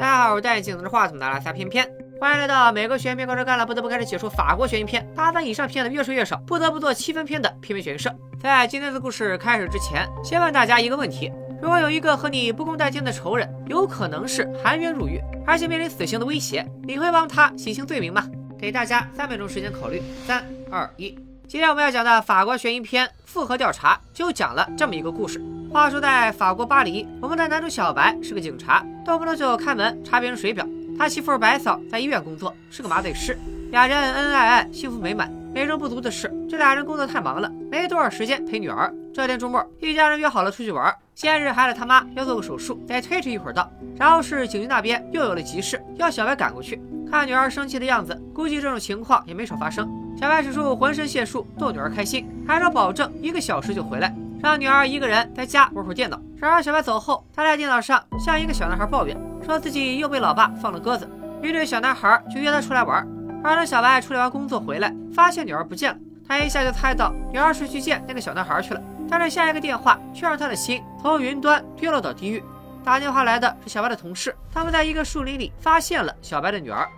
大家好，我戴眼镜拿着话筒的拉撒偏偏，欢迎来到每个悬疑片高手干了不得不开始解说法国悬疑片，八分以上片的越说越少，不得不做七分片的片片悬疑社。在今天的故事开始之前，先问大家一个问题：如果有一个和你不共戴天的仇人，有可能是含冤入狱，而且面临死刑的威胁，你会帮他洗清罪名吗？给大家三秒钟时间考虑，三二一。今天我们要讲的法国悬疑片《复合调查》就讲了这么一个故事。话说在法国巴黎，我们的男主小白是个警察，动不动就开门查别人水表。他媳妇白嫂在医院工作，是个麻醉师，俩人恩恩爱爱，幸福美满。美中不足的是，这俩人工作太忙了，没多少时间陪女儿。这天周末，一家人约好了出去玩。先是孩子他妈要做个手术，得推迟一会儿到。然后是警局那边又有了急事，要小白赶过去。看女儿生气的样子，估计这种情况也没少发生。小白使出浑身解数逗女儿开心，还说保证一个小时就回来，让女儿一个人在家玩会电脑。然而小白走后，他在电脑上向一个小男孩抱怨，说自己又被老爸放了鸽子。于是小男孩就约他出来玩。而等小白处理完工作回来，发现女儿不见了，他一下就猜到女儿是去见那个小男孩去了。但是下一个电话却让他的心从云端跌落到地狱。打电话来的是小白的同事，他们在一个树林里发现了小白的女儿。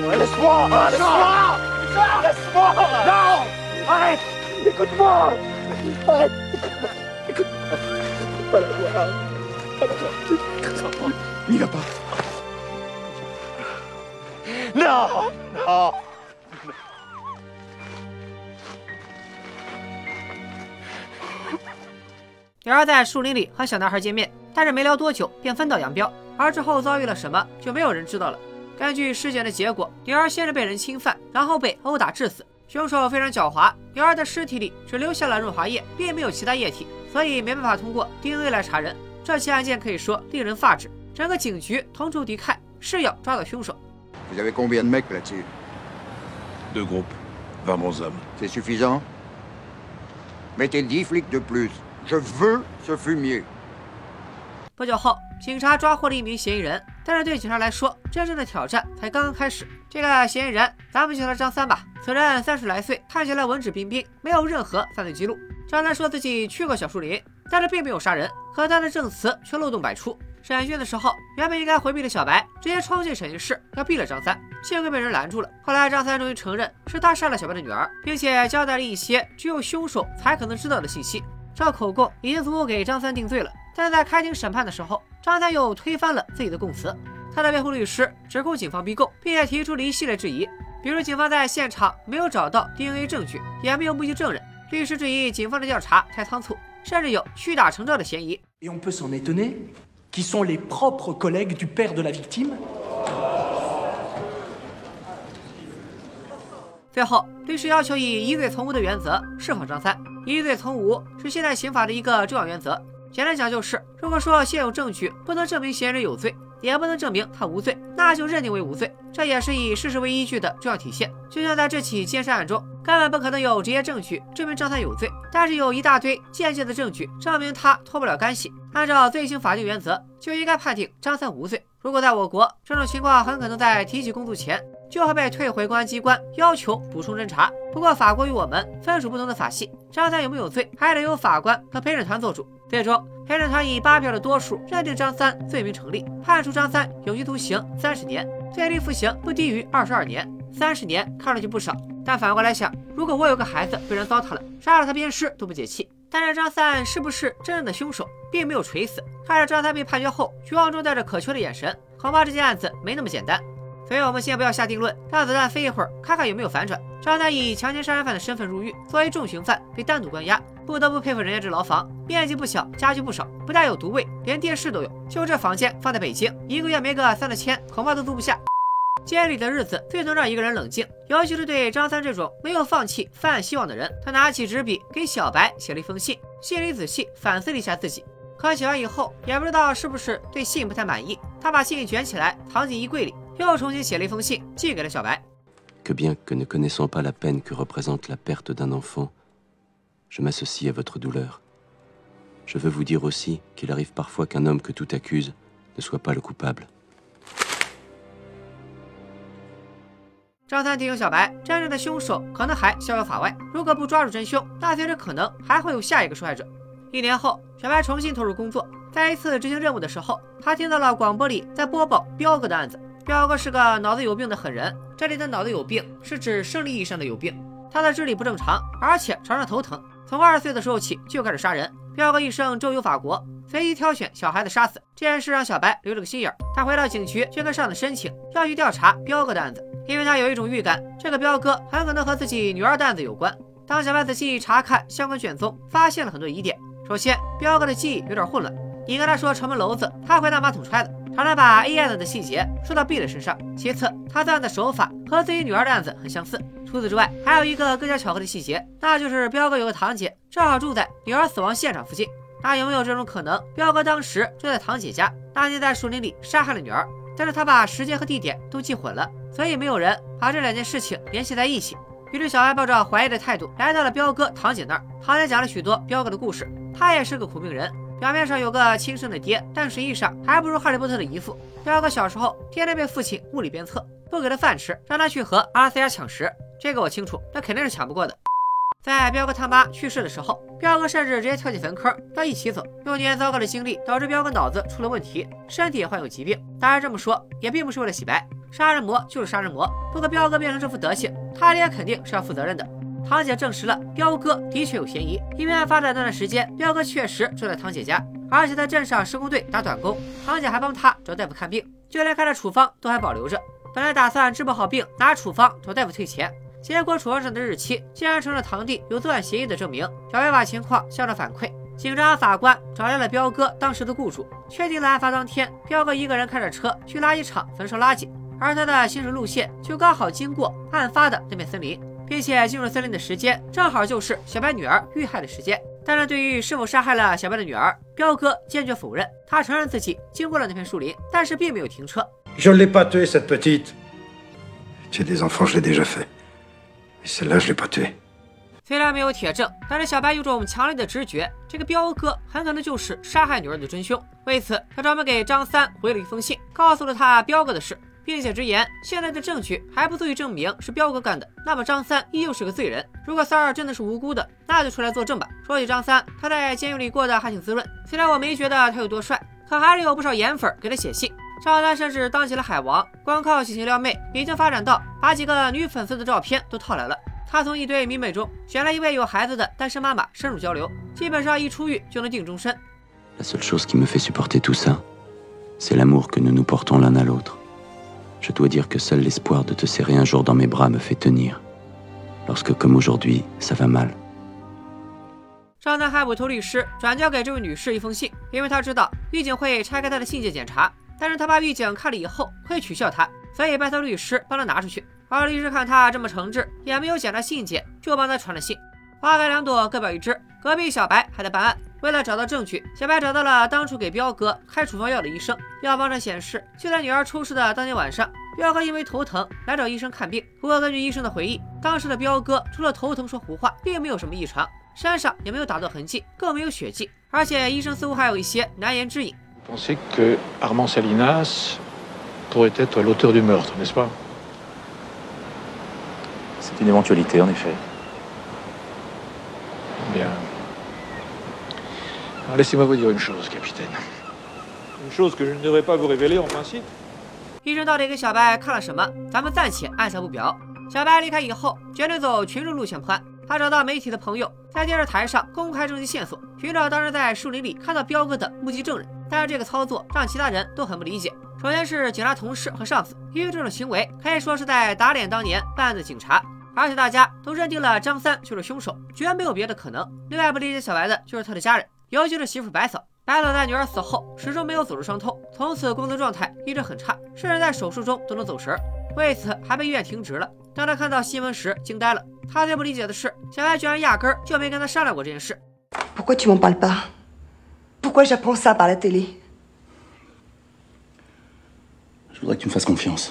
Laisse-moi Laisse-moi Laisse-moi Non Arrête Écoute-moi Arrête Écoute-moi Pas la voir Pas la voir N'y va pas Non Non 女儿在树林里和小男孩见面，但是没聊多久便分道扬镳，而之后遭遇了什么就没有人知道了。根据尸检的结果，女儿先是被人侵犯，然后被殴打致死。凶手非常狡猾，女儿的尸体里只留下了润滑液，并没有其他液体，所以没办法通过 DNA 来查人。这起案件可以说令人发指，整个警局同仇敌忾，誓要抓到凶手。不久后，警察抓获了一名嫌疑人，但是对警察来说，真正的挑战才刚刚开始。这个嫌疑人，咱们就叫他张三吧。此人三十来岁，看起来文质彬彬，没有任何犯罪记录。张三说自己去过小树林，但是并没有杀人，可他的证词却漏洞百出。审讯的时候，原本应该回避的小白，直接冲进审讯室要毙了张三，幸亏被人拦住了。后来张三终于承认是他杀了小白的女儿，并且交代了一些只有凶手才可能知道的信息。这口供已经足够给张三定罪了。但是在开庭审判的时候，张三又推翻了自己的供词。他的辩护律师指控警方逼供，并且提出了一系列质疑，比如警方在现场没有找到 DNA 证据，也没有目击证人。律师质疑警方的调查太仓促，甚至有屈打成招的嫌疑。最后，律师要求以疑罪从无的原则释放张三。疑罪从无是现代刑法的一个重要原则。简单讲就是，如果说现有证据不能证明嫌疑人有罪，也不能证明他无罪，那就认定为无罪。这也是以事实为依据的重要体现。就像在这起奸杀案中，根本不可能有直接证据证明张三有罪，但是有一大堆间接的证据证明他脱不了干系。按照罪刑法定原则，就应该判定张三无罪。如果在我国，这种情况很可能在提起公诉前就会被退回公安机关，要求补充侦查。不过，法国与我们分属不同的法系，张三有没有罪，还得由法官和陪审团做主。最终，陪审团以八票的多数认定张三罪名成立，判处张三有期徒刑三十年，最低服刑不低于二十二年。三十年看上去不少，但反过来想，如果我有个孩子被人糟蹋了，杀了他鞭尸都不解气。但是张三是不是真正的凶手，并没有垂死。看着张三被判决后绝望中带着渴求的眼神，恐怕这件案子没那么简单。所以我们先不要下定论，让子弹飞一会儿，看看有没有反转。张三以强奸杀人犯的身份入狱，作为重刑犯被单独关押，不得不佩服人家这牢房，面积不小，家具不少，不但有独卫，连电视都有。就这房间放在北京，一个月没个三四千，恐怕都租不下。监狱里的日子最能让一个人冷静，尤其是对张三这种没有放弃犯案希望的人。他拿起纸笔给小白写了一封信，信里仔细反思了一下自己。可写完以后，也不知道是不是对信不太满意，他把信卷起来藏进衣柜里。又重新写了一封信，寄给了小白。张三提醒小白，真正的凶手可能还逍遥法外，如果不抓住真凶，那随时可能还会有下一个受害者。一年后，小白重新投入工作，在一次执行任务的时候，他听到了广播里在播报彪哥的案子。彪哥是个脑子有病的狠人，这里的脑子有病是指生理意义上的有病。他的智力不正常，而且常常头疼。从二十岁的时候起就开始杀人。彪哥一生周游法国，随机挑选小孩子杀死。这件事让小白留了个心眼儿。他回到警局，就跟上司申请要去调查彪哥的案子，因为他有一种预感，这个彪哥很可能和自己女儿的案子有关。当小白仔细查看相关卷宗，发现了很多疑点。首先，彪哥的记忆有点混乱。你跟他说城门楼子，他会拿马桶揣的，常常把 A 案子的细节说到 B 的身上。其次，他作案的手法和自己女儿的案子很相似。除此之外，还有一个更加巧合的细节，那就是彪哥有个堂姐，正好住在女儿死亡现场附近。那有没有这种可能？彪哥当时就在堂姐家，当年在树林里杀害了女儿，但是他把时间和地点都记混了，所以没有人把这两件事情联系在一起。于是小白抱着怀疑的态度来到了彪哥堂姐那儿，堂姐讲了许多彪哥的故事。他也是个苦命人，表面上有个亲生的爹，但实际上还不如哈利波特的姨父。彪哥小时候天天被父亲物理鞭策，不给他饭吃，让他去和阿拉斯加抢食。这个我清楚，那肯定是抢不过的。在彪哥他妈去世的时候，彪哥甚至直接跳进坟坑，要一起走。幼年糟糕的经历导致彪哥脑子出了问题，身体也患有疾病。当然这么说也并不是为了洗白。杀人魔就是杀人魔，不过彪哥变成这副德行，他爹肯定是要负责任的。堂姐证实了彪哥的确有嫌疑，因为案发的那段时间，彪哥确实住在堂姐家，而且在镇上施工队打短工，堂姐还帮他找大夫看病，就连开的处方都还保留着。本来打算治不好病拿处方找大夫退钱，结果处方上的日期竟然成了堂弟有作案嫌疑的证明。小白把情况向上反馈，警察、法官找来了彪哥当时的雇主，确定了案发当天，彪哥一个人开着车去垃圾场焚烧垃圾。而他的行驶路线就刚好经过案发的那片森林，并且进入森林的时间正好就是小白女儿遇害的时间。但是对于是否杀害了小白的女儿，彪哥坚决否认。他承认自己经过了那片树林，但是并没有停车。Je l'ai pas tué cette petite. J'ai des enfants, je l'ai déjà fait. Celle-là, je l'ai pas tuée. 虽然没有铁证，但是小白有种强烈的直觉，这个彪哥很可能就是杀害女儿的真凶。为此，他专门给张三回了一封信，告诉了他彪哥的事。并且直言，现在的证据还不足以证明是彪哥干的，那么张三依旧是个罪人。如果三儿真的是无辜的，那就出来作证吧。说起张三，他在监狱里过得还挺滋润。虽然我没觉得他有多帅，可还是有不少颜粉给他写信。张三甚至当起了海王，光靠喜庆撩妹，已经发展到把几个女粉丝的照片都套来了。他从一堆迷妹中选了一位有孩子的单身妈妈深入交流，基本上一出狱就能定终身。La seule chose qui me fait supporter tout ça, c'est l'amour que nous nous portons l'un à l'autre. Je dois dire que seul l'espoir de te serrer un jour dans mes bras me fait tenir. Lorsque, comme aujourd'hui, ça va mal. 张三还委托律师转交给这位女士一封信，因为他知道狱警会拆开他的信件检查，但是他怕狱警看了以后会取笑他，所以拜托律师帮他拿出去。而律师看他这么诚挚，也没有检查信件，就帮他传了信。花开两朵，各表一枝。隔壁小白还在办案。为了找到证据，小白找到了当初给彪哥开处方药的医生。药方上显示，就在女儿出事的当天晚上，彪哥因为头疼来找医生看病。不过根据医生的回忆，当时的彪哥除了头疼说胡话，并没有什么异常，身上也没有打斗痕迹，更没有血迹。而且医生似乎还有一些难言之隐。Pensez que Armand Salinas pourrait être l'auteur du meurtre, n'est-ce pas C'est une éventualité, en effet. Bien. Alors laissez-moi vous dire une chose, capitaine. Une chose que je ne devrais pas vous révéler en principe. 医生到底给小白看了什么？咱们暂且按下不表。小白离开以后，决定走群众路线破案。他找到媒体的朋友，在电视台上公开征集线索，寻找当时在树林里看到彪哥的目击证人。 但是这个操作让其他人都很不理解。首先是警察同事和上司，因为这种行为可以说是在打脸当年办案的警察。而且大家都认定了张三就是凶手，绝没有别的可能。另外不理解小白的就是他的家人，尤其是媳妇白嫂。白嫂在女儿死后始终没有走出伤痛，从此工作状态一直很差，甚至在手术中都能走神，为此还被医院停职了。当他看到新闻时，惊呆了。他最不理解的是，小白居然压根儿就没跟他商量过这件事。Pourquoi tu m'en parles pas Pourquoi j'apprends ça par la télé Je voudrais que tu me fasses confiance.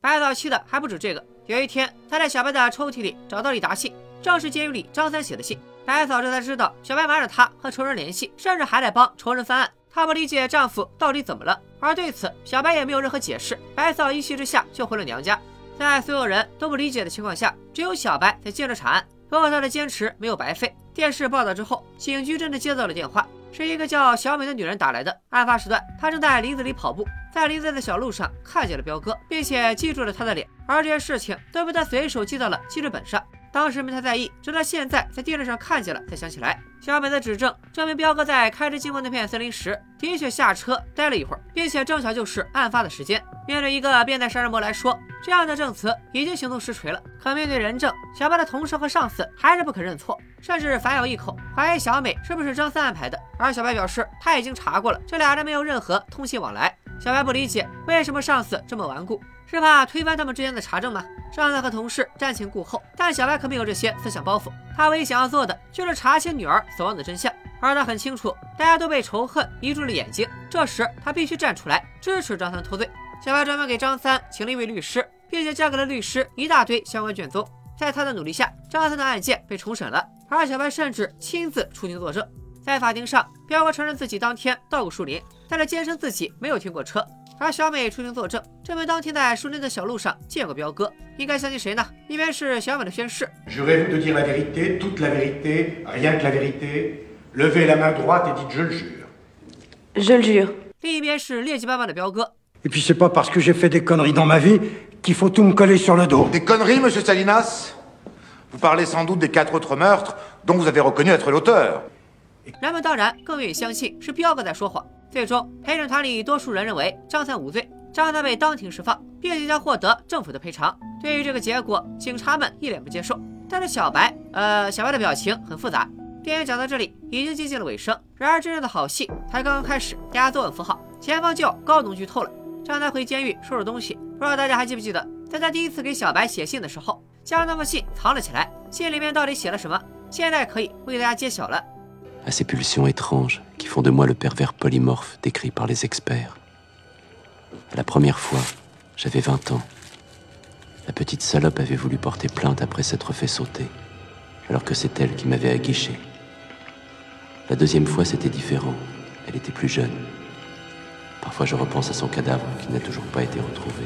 白嫂气的还不止这个。有一天，他在小白的抽屉里找到了一沓信，正是监狱里张三写的信。白嫂这才知道，小白瞒着她和仇人联系，甚至还在帮仇人翻案。她不理解丈夫到底怎么了，而对此小白也没有任何解释。白嫂一气之下就回了娘家。在所有人都不理解的情况下，只有小白才接着查案。不过他的坚持没有白费。电视报道之后，警局真的接到了电话，是一个叫小美的女人打来的。案发时段，她正在林子里跑步，在林子的小路上看见了彪哥，并且记住了他的脸，而这些事情都被他随手记到了记事本上。当时没太在意，直到现在在电视上看见了才想起来。小美的指证证明，彪哥在开车经过那片森林时，的确下车待了一会儿，并且正巧就是案发的时间。面对一个变态杀人魔来说，这样的证词已经形同实锤了。可面对人证，小白的同事和上司还是不肯认错，甚至反咬一口，怀疑小美是不是张三安排的。而小白表示，他已经查过了，这俩人没有任何通信往来。小白不理解，为什么上司这么顽固？是怕推翻他们之间的查证吗？上司和同事瞻前顾后，但小白可没有这些思想包袱。他唯一想要做的就是查清女儿死亡的真相，而他很清楚，大家都被仇恨迷住了眼睛。这时，他必须站出来支持张三脱罪。小白专门给张三请了一位律师，并且交给了律师一大堆相关卷宗。在他的努力下，张三的案件被重审了，而小白甚至亲自出庭作证。在法庭上，彪哥承认自己当天到过树林，但是坚称自己没有停过车。而小美出庭作证，证明当天在树林的小路上见过彪哥。应该相信谁呢？一边是小美的宣誓。另一边是劣迹斑斑的彪哥。Et puis c'est pas parce que j'ai fait des conneries dans ma vie qu'il faut tout me coller sur le dos. Des conneries, monsieur Salinas Vous parlez sans doute des quatre autres meurtres dont vous avez reconnu être l'auteur. 人们当然更愿意相信是彪哥在说谎。最终，陪审团里多数人认为张三无罪，张三被当庭释放，并且将获得政府的赔偿。对于这个结果，警察们一脸不接受。但是小白，呃，小白的表情很复杂。电影讲到这里已经接近了尾声，然而真正的好戏才刚刚开始。大家坐稳扶好，前方就要高能剧透了。张三回监狱收拾东西，不知道大家还记不记得，在他第一次给小白写信的时候，将那封信藏了起来。信里面到底写了什么？现在可以为大家揭晓了。À ces pulsions étranges qui font de moi le pervers polymorphe décrit par les experts. La première fois, j'avais 20 ans. La petite salope avait voulu porter plainte après s'être fait sauter, alors que c'est elle qui m'avait aguiché. La deuxième fois, c'était différent. Elle était plus jeune. Parfois, je repense à son cadavre qui n'a toujours pas été retrouvé.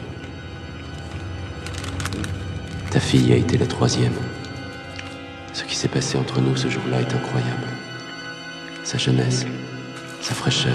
Ta fille a été la troisième. Ce qui s'est passé entre nous ce jour-là est incroyable such a nice，so fresh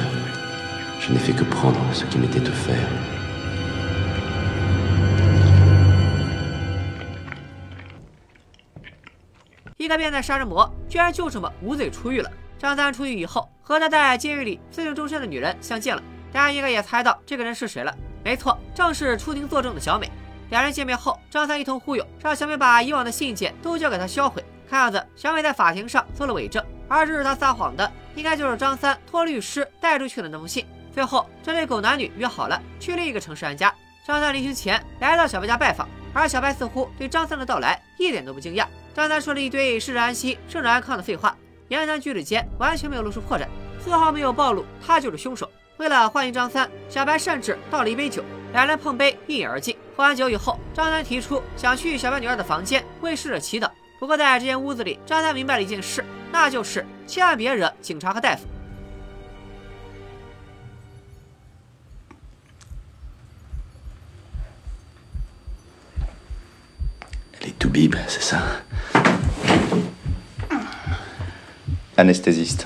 一个变态杀人魔居然就这么无罪出狱了。张三出狱以后，和他在监狱里自定终身的女人相见了。大家应该也猜到这个人是谁了？没错，正是出庭作证的小美。两人见面后，张三一通忽悠，让小美把以往的信件都交给他销毁。看样子，小美在法庭上做了伪证，而这是他撒谎的。应该就是张三托律师带出去的那封信。最后，这对狗男女约好了去另一个城市安家。张三临行前来到小白家拜访，而小白似乎对张三的到来一点都不惊讶。张三说了一堆“逝者安息，生者安康”的废话，言谈举止间完全没有露出破绽，丝毫没有暴露他就是凶手。为了欢迎张三，小白甚至倒了一杯酒，两人碰杯一饮而尽。喝完酒以后，张三提出想去小白女儿的房间为逝者祈祷。不过在这间屋子里，张三明白了一件事。那就是千万别惹警察和大夫。Les toubibs, c'est ça Anesthésiste。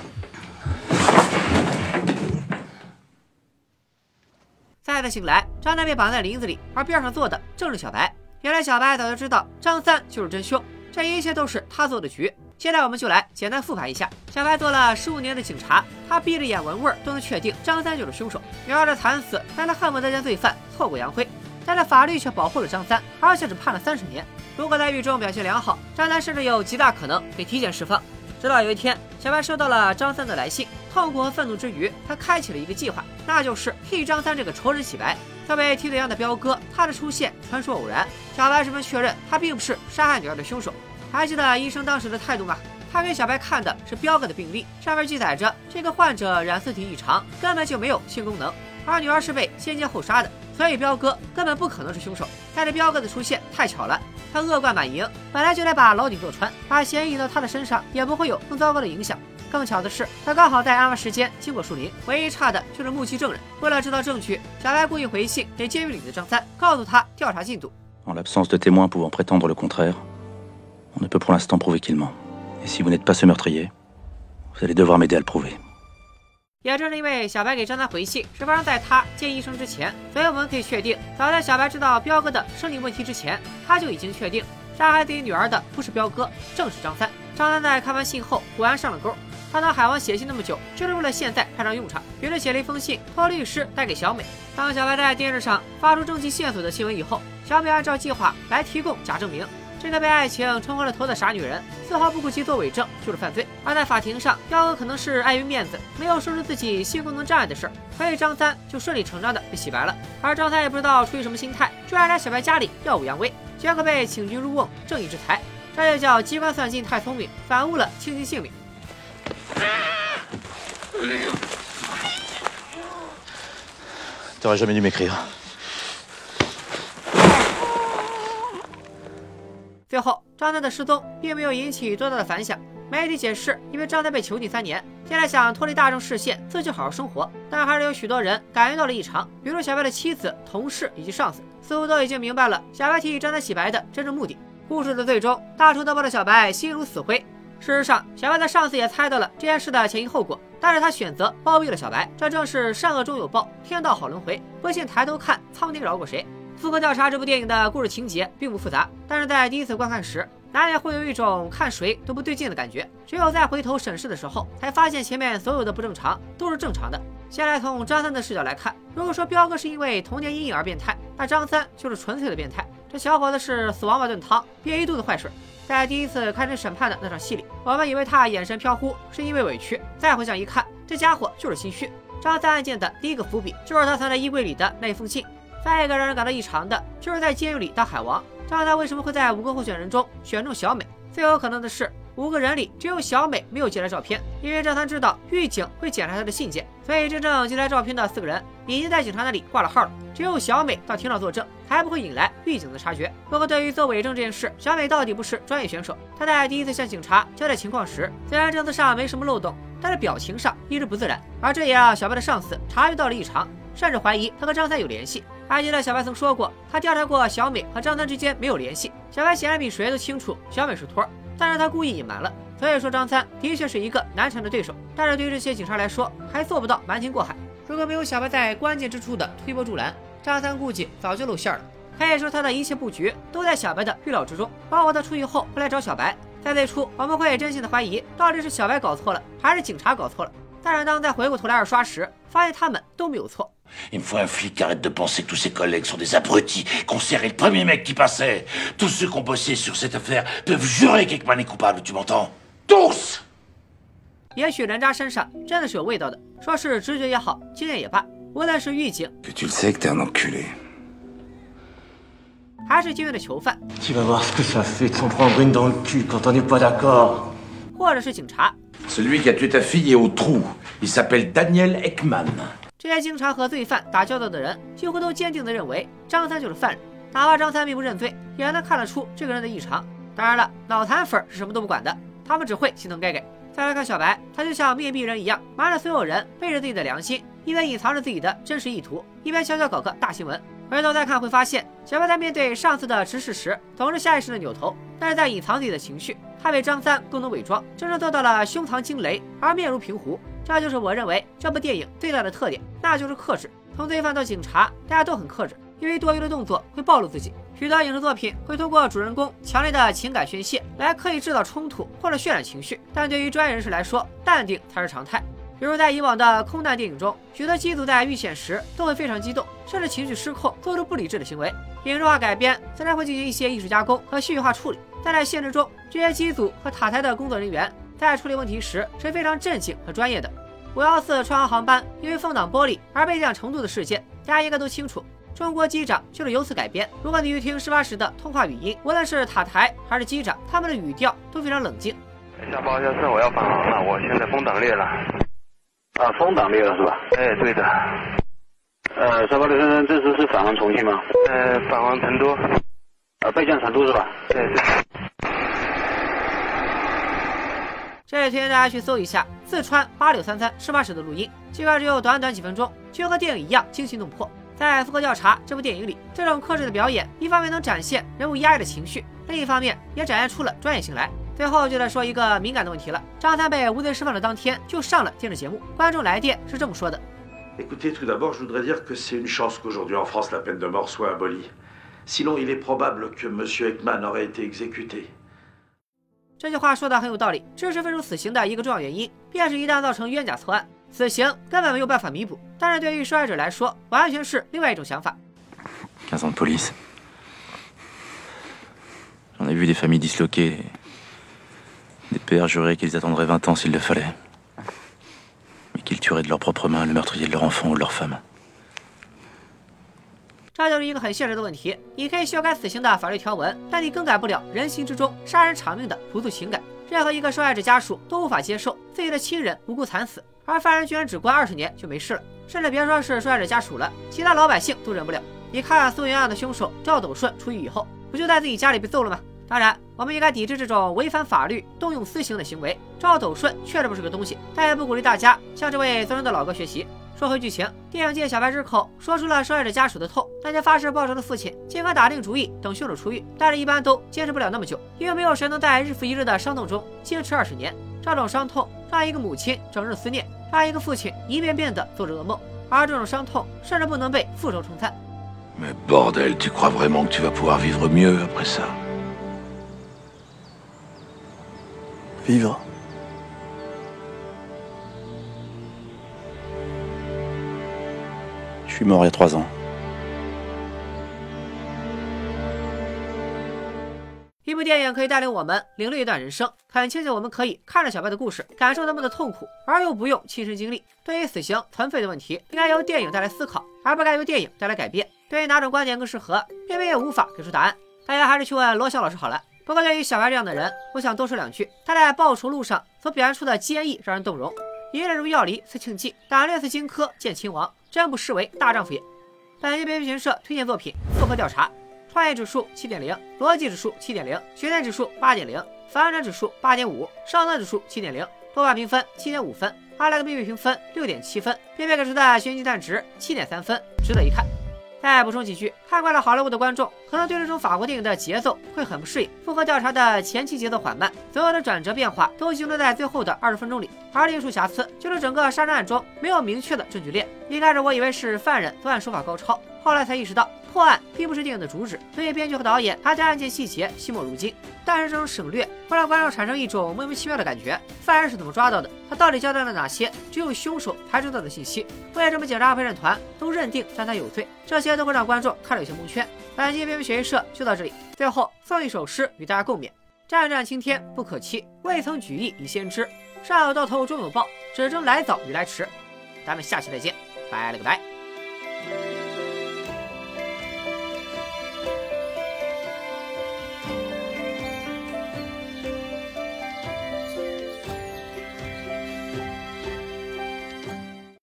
再次醒来，张三被绑在林子里，而边上坐的正是小白。原来小白早就知道张三就是真凶，这一切都是他做的局。现在我们就来简单复盘一下。小白做了十五年的警察，他闭着眼闻味儿都能确定张三就是凶手。女儿的惨死让他恨不得将罪犯挫骨扬灰，但是法律却保护了张三，而且只判了三十年。如果在狱中表现良好，张三甚至有极大可能被提前释放。直到有一天，小白收到了张三的来信，痛苦和愤怒之余，他开启了一个计划，那就是替张三这个仇人洗白。作为替罪羊的彪哥，他的出现纯属偶然。小白十分确认，他并不是杀害女儿的凶手。还记得医生当时的态度吗？他给小白看的是彪哥的病历，上面记载着这个患者染色体异常，根本就没有性功能，而女儿是被先奸后杀的，所以彪哥根本不可能是凶手。但是彪哥的出现太巧了，他恶贯满盈，本来就来把牢底坐穿，把嫌疑移到他的身上也不会有更糟糕的影响。更巧的是，他刚好在案发时间经过树林，唯一差的就是目击证人。为了制造证据，小白故意回信给监狱里的张三，告诉他调查进度。On ne peut pour l'instant prouver qu'il ment. Et si vous n'êtes pas ce meurtrier, vous allez devoir m'aider à le prouver. 也正是因为小白给张三回信是发生在他见医生之前，所以我们可以确定，早在小白知道彪哥的生理问题之前，他就已经确定杀害自己女儿的不是彪哥，正是张三。张三在看完信后果然上了钩，他当海王写信那么久，就是为了现在派上用场，于是写了一封信托律师带给小美。当小白在电视上发出证据线索的新闻以后，小美按照计划来提供假证明。这个被爱情冲昏了头的傻女人，丝毫不顾及做伪证就是犯罪。而在法庭上，彪哥可能是碍于面子，没有说出自己性功能障碍的事儿，所以张三就顺理成章的被洗白了。而张三也不知道出于什么心态，居然来小白家里耀武扬威，结果被请君入瓮，正义之财。这就叫机关算尽太聪明，反误了亲戚性命。T'aurais jamais dû m'écrire. 最后，张三的失踪并没有引起多大的反响。媒体解释，因为张三被囚禁三年，现在想脱离大众视线，自己好好生活。但还是有许多人感觉到了异常，比如小白的妻子、同事以及上司，似乎都已经明白了小白替张三洗白的真正目的。故事的最终，大仇得报的小白心如死灰。事实上，小白的上司也猜到了这件事的前因后果，但是他选择包庇了小白，这正是善恶终有报，天道好轮回。不信抬头看，苍天饶过谁？《复刻调查》这部电影的故事情节并不复杂，但是在第一次观看时，难免会有一种看谁都不对劲的感觉。只有在回头审视的时候，才发现前面所有的不正常都是正常的。先来从张三的视角来看，如果说彪哥是因为童年阴影而变态，那张三就是纯粹的变态。这小伙子是死王八炖汤，憋一肚子坏水。在第一次开庭审判的那场戏里，我们以为他眼神飘忽是因为委屈，再回想一看，这家伙就是心虚。张三案件的第一个伏笔就是他藏在衣柜里的那封信。再一个让人感到异常的，就是在监狱里当海王，张三为什么会在五个候选人中选中小美？最有可能的是，五个人里只有小美没有寄来照片，因为张三知道狱警会检查他的信件，所以真正寄来照片的四个人已经在警察那里挂了号了。只有小美到庭上作证，才不会引来狱警的察觉。不过，对于做伪证这件事，小美到底不是专业选手。她在第一次向警察交代情况时，虽然证词上没什么漏洞，但是表情上一直不自然，而这也让小白的上司察觉到了异常，甚至怀疑他和张三有联系。还记得小白曾说过，他调查过小美和张三之间没有联系。小白显然比谁都清楚小美是托，但是他故意隐瞒了。所以说张三的确是一个难缠的对手，但是对于这些警察来说，还做不到瞒天过海。如果没有小白在关键之处的推波助澜，张三估计早就露馅了。可以说他的一切布局都在小白的预料之中，包括他出狱后会来找小白。在最初，我们会真心的怀疑到底是小白搞错了，还是警察搞错了。但是当再回过头来二刷时，发现他们都没有错。Il me faut un flic qui arrête de penser que tous ses collègues sont des abrutis, qu'on serrait le premier mec qui passait. Tous ceux qui ont bossé sur cette affaire peuvent jurer qu'Ekman est coupable, tu m'entends Tous 也许人渣身上真的是有味道的，说是直觉也好，经验也罢，无论是狱警，Que tu le sais que t'es un enculé. 还是监狱的囚犯， Tu vas voir ce que ça fait de s'en prendre une dans le cul quand on n'est pas d'accord. 或者是警察， Celui qui a tué ta fille est au trou. Il s'appelle Daniel Ekman. 这些经常和罪犯打交道的人，几乎都坚定地认为张三就是犯人。哪怕张三并不认罪，也能看得出这个人的异常。当然了，脑残粉是什么都不管的，他们只会心疼盖盖。再来看小白，他就像面壁人一样，瞒着所有人，背着自己的良心，一边隐藏着自己的真实意图，一边悄悄搞个大新闻。回头再看，会发现小白在面对上司的指使时，总是下意识的扭头，但是在隐藏自己的情绪。他比张三更能伪装，真正做到了胸藏惊雷而面如平湖。这就是我认为这部电影最大的特点，那就是克制。从罪犯到警察，大家都很克制，因为多余的动作会暴露自己。许多影视作品会通过主人公强烈的情感宣泄来刻意制造冲突或者渲染情绪，但对于专业人士来说，淡定才是常态。比如在以往的空难电影中，许多机组在遇险时都会非常激动，甚至情绪失控，做出不理智的行为。影视化改编自然会进行一些艺术加工和戏剧化处理，但在现实中，这些机组和塔台的工作人员在处理问题时是非常镇静和专业的。五幺四川航航班因为风挡玻璃而被降程度的事件，大家应该都清楚。中国机长就是由此改编。如果你去听事发时的通话语音，无论是塔台还是机长，他们的语调都非常冷静。下报一下声，我要返航了，我现在风挡裂了。啊，风挡裂了是吧？哎，对的。呃，沙发刘先生，这次是返航重庆吗？呃，返航成都。呃，备降成都是吧？对对。这里推荐大家去搜一下四川八六三三事发时的录音，尽管只有短短几分钟，却和电影一样惊心动魄。在《复刻调查》这部电影里，这种克制的表演，一方面能展现人物压抑的情绪，另一方面也展现出了专业性来。最后就来说一个敏感的问题了：张三被无罪释放的当天就上了电视节目，观众来电是这么说的。Écoutez, tout d'abord, je voudrais dire que c'est une chance qu'aujourd'hui en France la peine de mort soit abolie. Sinon, il est probable que M. Ekman aurait été exécuté. 这句话说的很有道理。支持废除死刑的一个重要原因，便是一旦造成冤假错案，死刑根本没有办法弥补。但是对于受害者来说，完全是另外一种想法。一个很现实的问题。你可以修改死刑的法律条文，但你更改不了人心之中杀人偿命的朴素情感。任何一个受害者家属都无法接受自己的亲人无辜惨死，而犯人居然只关二十年就没事了。甚至别说是受害者家属了，其他老百姓都忍不了。你看苏云案的凶手赵斗顺出狱以后，不就在自己家里被揍了吗？当然，我们应该抵制这种违反法律、动用私刑的行为。赵斗顺确实不是个东西，但也不鼓励大家向这位尊荣的老哥学习。说回剧情，电影界小白之口说出了受害者家属的痛。那些发誓报仇的父亲尽管打定主意等凶手出狱，但是一般都坚持不了那么久，因为没有谁能在日复一日的伤痛中坚持二十年。这种伤痛让一个母亲整日思念，让一个父亲一遍遍的做着噩梦，而这种伤痛甚至不能被复仇冲淡。Mais bordel, tu crois vraiment que tu vas pouvoir vivre mieux après ça Vivre 已墨迹三年一部电影可以带领我们领略一段人生，很庆幸我们可以看着小白的故事，感受他们的痛苦，而又不用亲身经历。对于死刑存废的问题，应该由电影带来思考，而不该由电影带来改变。对于哪种观点更适合，偏偏也无法给出答案。大家还是去问罗翔老师好了。不过对于小白这样的人，我想多说两句。他在报仇路上所表现出的坚毅让人动容。一日如药离似庆忌，胆略似荆轲见秦王，真不失为大丈夫也。本期编剧群社推荐作品《复合调查》。创业指数七点零，逻辑指数七点零，悬念指数八点零，反转指数八点五，上色指数七点零，豆瓣评分七点五分，阿莱克秘密评分六点七分，编编给出的悬疑蛋值七点三分，值得一看。再补充几句，看惯了好莱坞的观众可能对这种法国电影的节奏会很不适应。复合调查的前期节奏缓慢，所有的转折变化都集中在最后的二十分钟里，而另一处瑕疵就是整个杀人案中没有明确的证据链。一开始我以为是犯人作案手法高超，后来才意识到。破案并不是电影的主旨，所以编剧和导演还对案件细节惜墨如金。但是这种省略会让观众产生一种莫名其妙的感觉：犯人是怎么抓到的？他到底交代了哪些只有凶手才知道的信息？为什么警察陪审团都认定张三有罪？这些都会让观众看着有些蒙圈。本期编剧学习社就到这里，最后送一首诗与大家共勉：战战青天不可欺，未曾举义以先知。善有到头终有报，只争来早与来迟。咱们下期再见，拜了个拜。